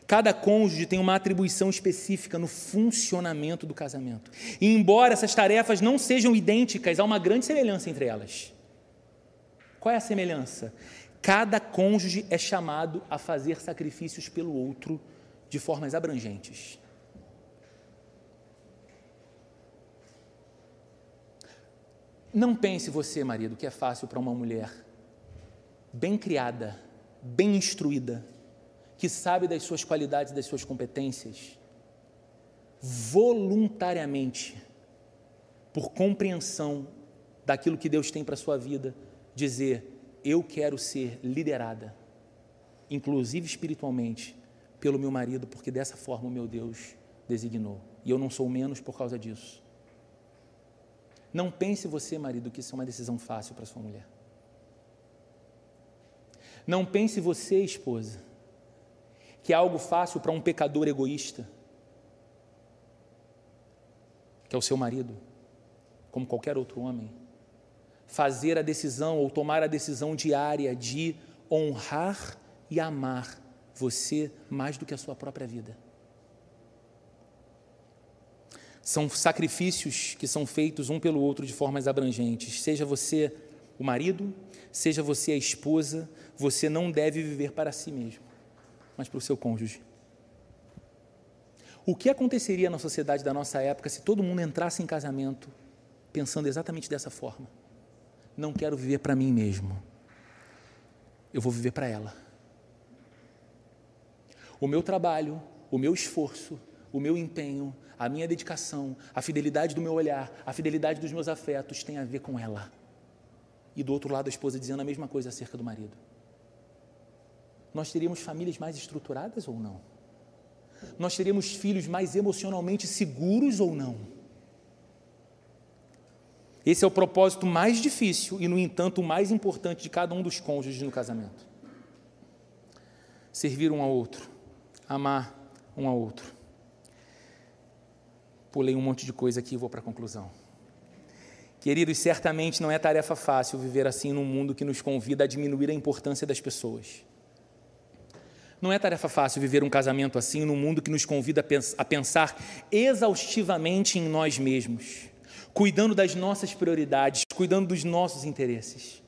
Cada cônjuge tem uma atribuição específica no funcionamento do casamento. E embora essas tarefas não sejam idênticas, há uma grande semelhança entre elas. Qual é a semelhança? Cada cônjuge é chamado a fazer sacrifícios pelo outro de formas abrangentes. Não pense você, marido, que é fácil para uma mulher bem criada, bem instruída, que sabe das suas qualidades, das suas competências, voluntariamente, por compreensão daquilo que Deus tem para a sua vida, dizer: eu quero ser liderada, inclusive espiritualmente, pelo meu marido, porque dessa forma o meu Deus designou. E eu não sou menos por causa disso. Não pense você, marido, que isso é uma decisão fácil para sua mulher. Não pense você, esposa, que é algo fácil para um pecador egoísta, que é o seu marido, como qualquer outro homem fazer a decisão ou tomar a decisão diária de honrar e amar você mais do que a sua própria vida. São sacrifícios que são feitos um pelo outro de formas abrangentes. Seja você o marido, seja você a esposa, você não deve viver para si mesmo, mas para o seu cônjuge. O que aconteceria na sociedade da nossa época se todo mundo entrasse em casamento pensando exatamente dessa forma? não quero viver para mim mesmo. Eu vou viver para ela. O meu trabalho, o meu esforço, o meu empenho, a minha dedicação, a fidelidade do meu olhar, a fidelidade dos meus afetos tem a ver com ela. E do outro lado, a esposa dizendo a mesma coisa acerca do marido. Nós teríamos famílias mais estruturadas ou não? Nós teríamos filhos mais emocionalmente seguros ou não? Esse é o propósito mais difícil e, no entanto, o mais importante de cada um dos cônjuges no casamento. Servir um ao outro, amar um ao outro. Pulei um monte de coisa aqui e vou para a conclusão. Queridos, certamente não é tarefa fácil viver assim num mundo que nos convida a diminuir a importância das pessoas. Não é tarefa fácil viver um casamento assim num mundo que nos convida a pensar exaustivamente em nós mesmos, cuidando das nossas prioridades, cuidando dos nossos interesses.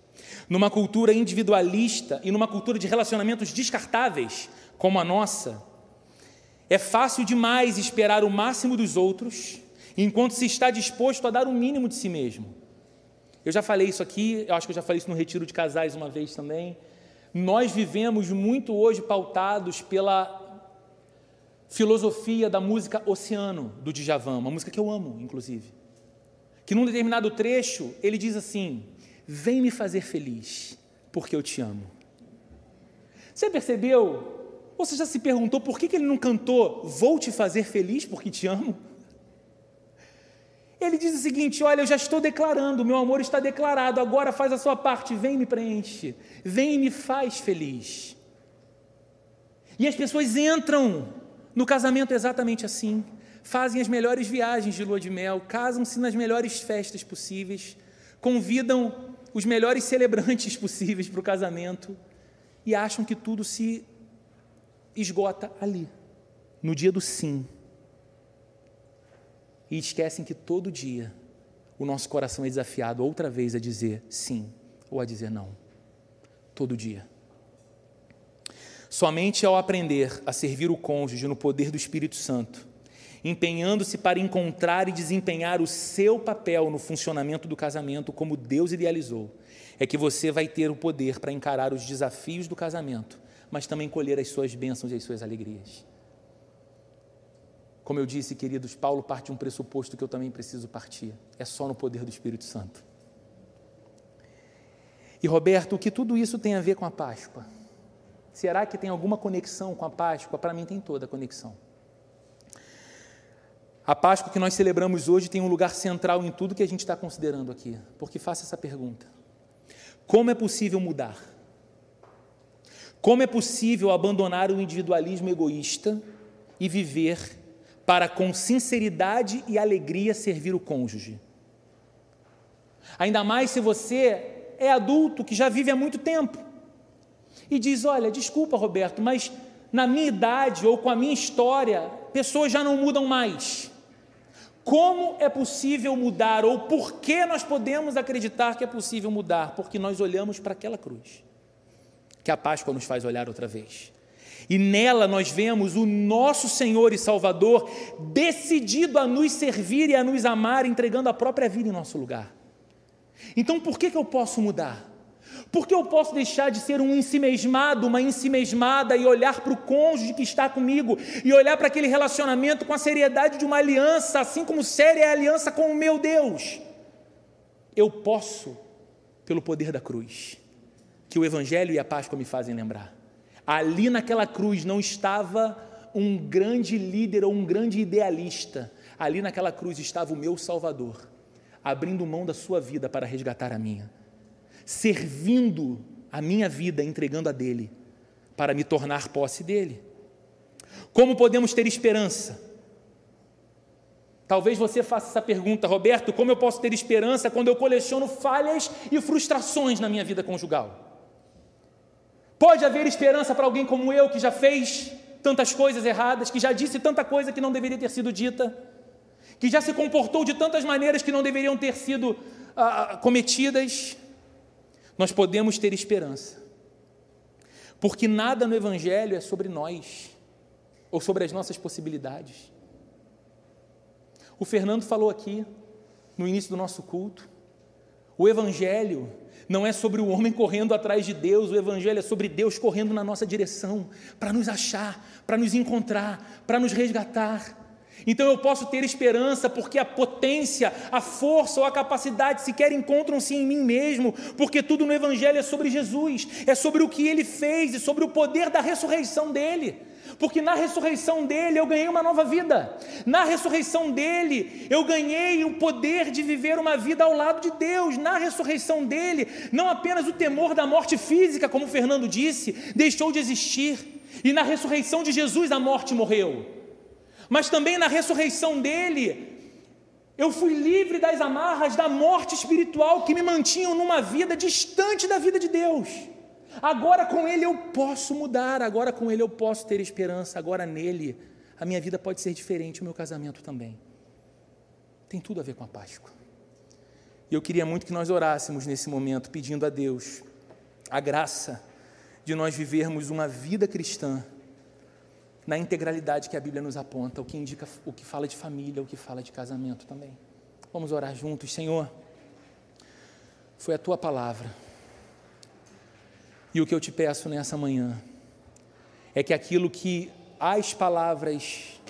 Numa cultura individualista e numa cultura de relacionamentos descartáveis como a nossa, é fácil demais esperar o máximo dos outros, enquanto se está disposto a dar o mínimo de si mesmo. Eu já falei isso aqui, eu acho que eu já falei isso no retiro de casais uma vez também. Nós vivemos muito hoje pautados pela filosofia da música Oceano, do Djavan, uma música que eu amo, inclusive. Que num determinado trecho ele diz assim: Vem me fazer feliz, porque eu te amo. Você percebeu? Você já se perguntou por que, ele não cantou Vou te fazer feliz porque te amo? Ele diz o seguinte: Olha, eu já estou declarando, meu amor está declarado, agora faz a sua parte, vem me preenche, vem me faz feliz. E as pessoas entram no casamento exatamente assim, fazem as melhores viagens de lua de mel, casam-se nas melhores festas possíveis, convidam os melhores celebrantes [LAUGHS] possíveis para o casamento e acham que tudo se esgota ali, no dia do sim e esquecem que todo dia o nosso coração é desafiado outra vez a dizer sim ou a dizer não. Todo dia. Somente ao aprender a servir o cônjuge no poder do Espírito Santo, empenhando-se para encontrar e desempenhar o seu papel no funcionamento do casamento como Deus idealizou, é que você vai ter o poder para encarar os desafios do casamento, mas também colher as suas bênçãos e as suas alegrias. Como eu disse, queridos, Paulo parte de um pressuposto que eu também preciso partir: é só no poder do Espírito Santo. E Roberto, o que tudo isso tem a ver com a Páscoa? Será que tem alguma conexão com a Páscoa? Para mim, tem toda a conexão. A Páscoa que nós celebramos hoje tem um lugar central em tudo que a gente está considerando aqui, porque faça essa pergunta: Como é possível mudar? Como é possível abandonar o individualismo egoísta e viver para com sinceridade e alegria servir o cônjuge. Ainda mais se você é adulto que já vive há muito tempo e diz: Olha, desculpa, Roberto, mas na minha idade ou com a minha história, pessoas já não mudam mais. Como é possível mudar ou por que nós podemos acreditar que é possível mudar? Porque nós olhamos para aquela cruz que a Páscoa nos faz olhar outra vez. E nela nós vemos o nosso Senhor e Salvador decidido a nos servir e a nos amar, entregando a própria vida em nosso lugar. Então por que, que eu posso mudar? Por que eu posso deixar de ser um ensimesmado, uma ensimesmada e olhar para o cônjuge que está comigo e olhar para aquele relacionamento com a seriedade de uma aliança, assim como séria é a aliança com o meu Deus? Eu posso, pelo poder da cruz, que o Evangelho e a Páscoa me fazem lembrar. Ali naquela cruz não estava um grande líder ou um grande idealista. Ali naquela cruz estava o meu Salvador, abrindo mão da sua vida para resgatar a minha, servindo a minha vida, entregando a dele, para me tornar posse dele. Como podemos ter esperança? Talvez você faça essa pergunta, Roberto: como eu posso ter esperança quando eu coleciono falhas e frustrações na minha vida conjugal? Pode haver esperança para alguém como eu, que já fez tantas coisas erradas, que já disse tanta coisa que não deveria ter sido dita, que já se comportou de tantas maneiras que não deveriam ter sido ah, ah cometidas. Nós podemos ter esperança, porque nada no Evangelho é sobre nós ou sobre as nossas possibilidades. O Fernando falou aqui no início do nosso culto, o Evangelho não é sobre o homem correndo atrás de Deus, o Evangelho é sobre Deus correndo na nossa direção, para nos achar, para nos encontrar, para nos resgatar. Então eu posso ter esperança, porque a potência, a força ou a capacidade sequer encontram-se em mim mesmo, porque tudo no Evangelho é sobre Jesus, é sobre o que ele fez e sobre o poder da ressurreição dele porque na ressurreição dele eu ganhei uma nova vida, na ressurreição dele eu ganhei o poder de viver uma vida ao lado de Deus, na ressurreição dele, não apenas o temor da morte física, como Fernando disse, deixou de existir, e na ressurreição de Jesus a morte morreu, mas também na ressurreição dele, Eu fui livre das amarras da morte espiritual que me mantinham numa vida distante da vida de Deus. Agora com Ele eu posso mudar, agora com Ele eu posso ter esperança, agora nele a minha vida pode ser diferente, o meu casamento também. Tem tudo a ver com a Páscoa. E eu queria muito que nós orássemos nesse momento, pedindo a Deus a graça de nós vivermos uma vida cristã na integralidade que a Bíblia nos aponta, o que indica o que fala de família, o que fala de casamento também. Vamos orar juntos, Senhor. Foi a tua palavra. E o que eu te peço nessa manhã é que aquilo que as palavras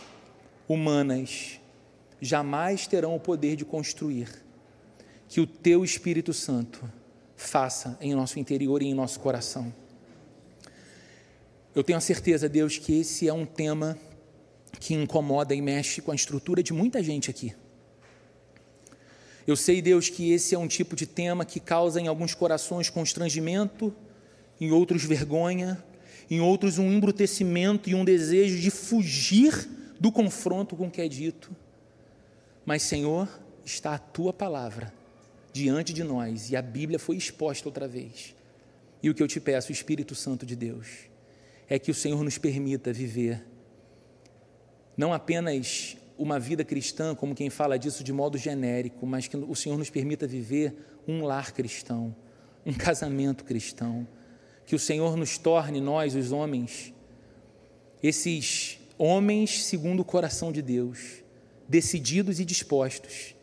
humanas jamais terão o poder de construir, que o teu Espírito Santo faça em nosso interior e em nosso coração. Eu tenho a certeza, Deus, que esse é um tema que incomoda e mexe com a estrutura de muita gente aqui. Eu sei, Deus, que esse é um tipo de tema que causa em alguns corações constrangimento, em outros vergonha, em outros um embrutecimento e um desejo de fugir do confronto com o que é dito. Mas, Senhor, está a tua palavra diante de nós e a Bíblia foi exposta outra vez. E o que eu te peço, Espírito Santo de Deus, é que o Senhor nos permita viver não apenas uma vida cristã, como quem fala disso de modo genérico, mas que o Senhor nos permita viver um lar cristão, um [LAUGHS] casamento cristão. Que o Senhor nos torne, nós, os homens, esses homens segundo o coração de Deus, decididos e dispostos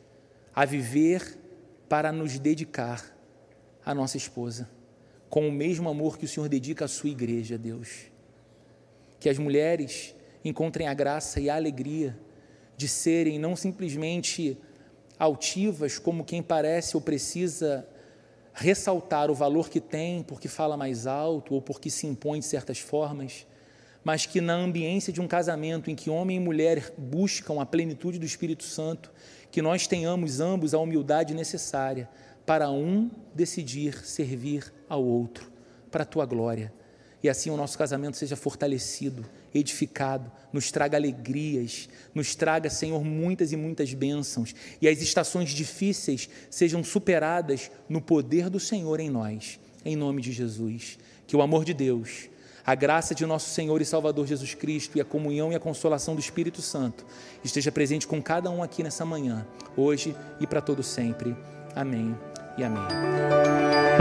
a viver para nos dedicar à nossa esposa, com o mesmo amor que o Senhor dedica à sua igreja, Deus. Que as mulheres encontrem a graça e a alegria de serem não simplesmente altivas, como quem parece ou precisa ressaltar o valor que tem porque fala mais alto ou porque se impõe de certas formas, mas que na ambiência de um casamento em que homem e mulher buscam a plenitude do Espírito Santo, que nós tenhamos ambos a humildade necessária para um decidir servir ao outro, para a tua glória. E assim o nosso casamento seja fortalecido, edificado, nos traga alegrias, nos traga, Senhor, muitas e muitas bênçãos, e as estações difíceis sejam superadas no poder do Senhor em nós, em nome de Jesus. Que o amor de Deus, a graça de nosso Senhor e Salvador Jesus Cristo e a comunhão e a consolação do Espírito Santo esteja presente com cada um aqui nessa manhã, hoje e para todo sempre. Amém e amém.